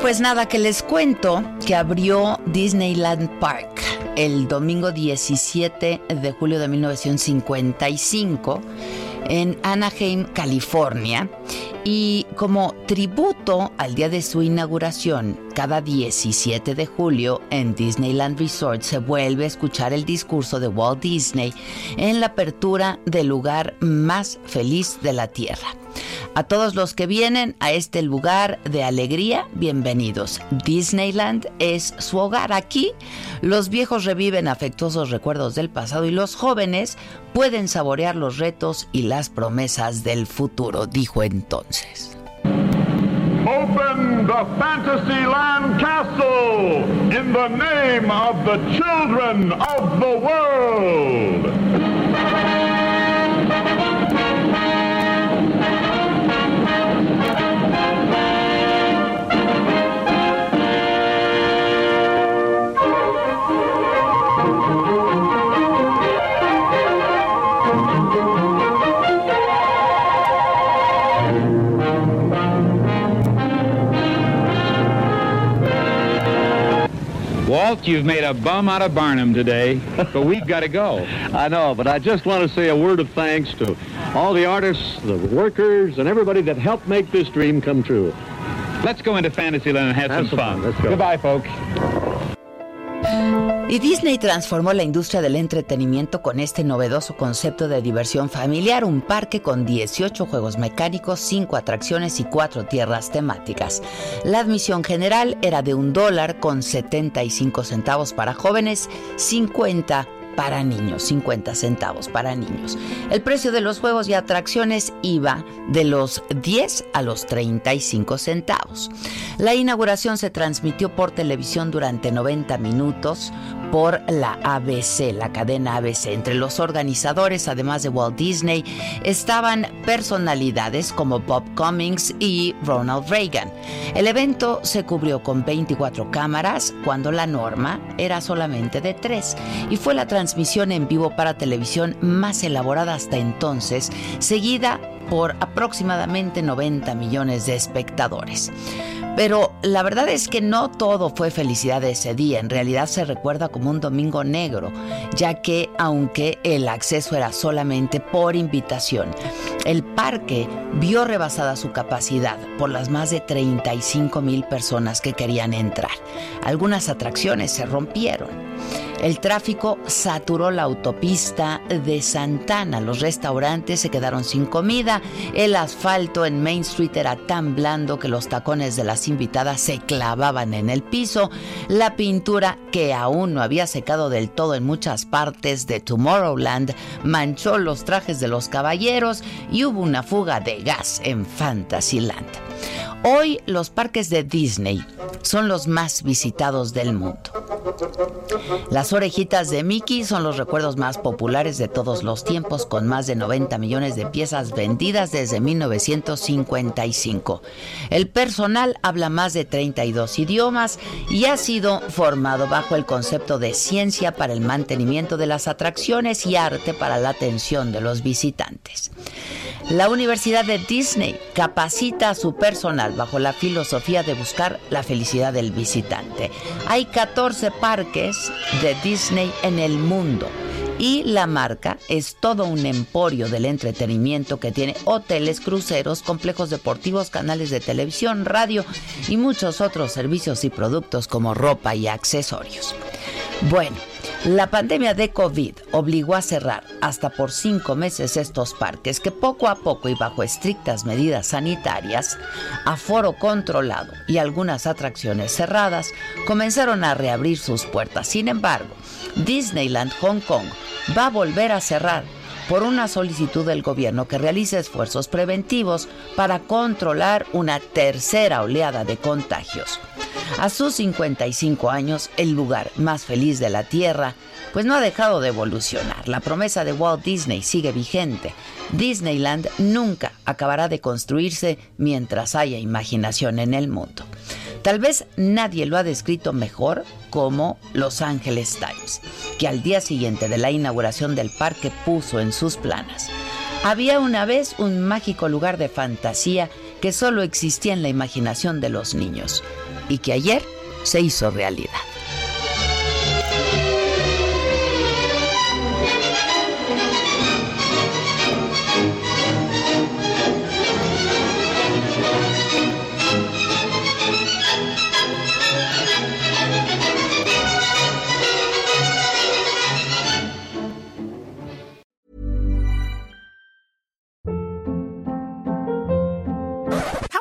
Pues nada, que les cuento que abrió Disneyland Park el domingo 17 de julio de 1955 en Anaheim, California. Y como tributo al día de su inauguración, cada 17 de julio en Disneyland Resort se vuelve a escuchar el discurso de Walt Disney en la apertura del lugar más feliz de la Tierra. A todos los que vienen a este lugar de alegría, bienvenidos. Disneyland es su hogar. Aquí los viejos reviven afectuosos recuerdos del pasado y los jóvenes pueden saborear los retos y las promesas del futuro, dijo entonces. Open the Fantasyland Castle in the name of the children of the world. Walt, you've made a bum out of Barnum today, but we've got to go. I know, but I just want to say a word of thanks to all the artists, the workers, and everybody that helped make this dream come true. Let's go into Fantasyland and have, Have some some fun. fun. Let's go. Goodbye, folks. Y Disney transformó la industria del entretenimiento con este novedoso concepto de diversión familiar, un parque con 18 juegos mecánicos, 5 atracciones y 4 tierras temáticas. La admisión general era de un dólar con 75 centavos para jóvenes, 50 para niños, 50 centavos para niños. El precio de los juegos y atracciones iba de los 10 a los 35 centavos. La inauguración se transmitió por televisión durante 90 minutos por la ABC, la cadena ABC. Entre los organizadores, además de Walt Disney, estaban personalidades como Bob Cummings y Ronald Reagan. El evento se cubrió con 24 cámaras cuando la norma era solamente de 3 y fue la transmisión en vivo para televisión más elaborada hasta entonces, seguida por aproximadamente 90 millones de espectadores. Pero la verdad es que no todo fue felicidad ese día, en realidad se recuerda como un domingo negro, ya que aunque el acceso era solamente por invitación, el parque vio rebasada su capacidad por las más de 35 mil personas que querían entrar. Algunas atracciones se rompieron. El tráfico saturó la autopista de Santana. Los restaurantes se quedaron sin comida. El asfalto en Main Street era tan blando que los tacones de las invitadas se clavaban en el piso. La pintura, que aún no había secado del todo en muchas partes de Tomorrowland, manchó los trajes de los caballeros y hubo una fuga de gas en Fantasyland. Hoy los parques de Disney son los más visitados del mundo. Las orejitas de Mickey son los recuerdos más populares de todos los tiempos, con más de 90 millones de piezas vendidas desde 1955. El personal habla más de 32 idiomas y ha sido formado bajo el concepto de ciencia para el mantenimiento de las atracciones y arte para la atención de los visitantes. La Universidad de Disney capacita a su personal bajo la filosofía de buscar la felicidad del visitante. Hay 14 parques de Disney en el mundo y la marca es todo un emporio del entretenimiento que tiene hoteles, cruceros, complejos deportivos, canales de televisión, radio y muchos otros servicios y productos como ropa y accesorios. Bueno, la pandemia de COVID obligó a cerrar hasta por cinco meses estos parques que poco a poco y bajo estrictas medidas sanitarias, aforo controlado y algunas atracciones cerradas comenzaron a reabrir sus puertas. Sin embargo, Disneyland Hong Kong va a volver a cerrar por una solicitud del gobierno que realice esfuerzos preventivos para controlar una tercera oleada de contagios. A sus 55 años, el lugar más feliz de la Tierra, pues no ha dejado de evolucionar. La promesa de Walt Disney sigue vigente. Disneyland nunca acabará de construirse mientras haya imaginación en el mundo. Tal vez nadie lo ha descrito mejor como Los Angeles Times, que al día siguiente de la inauguración del parque puso en sus planas. Había una vez un mágico lugar de fantasía que solo existía en la imaginación de los niños y que ayer se hizo realidad.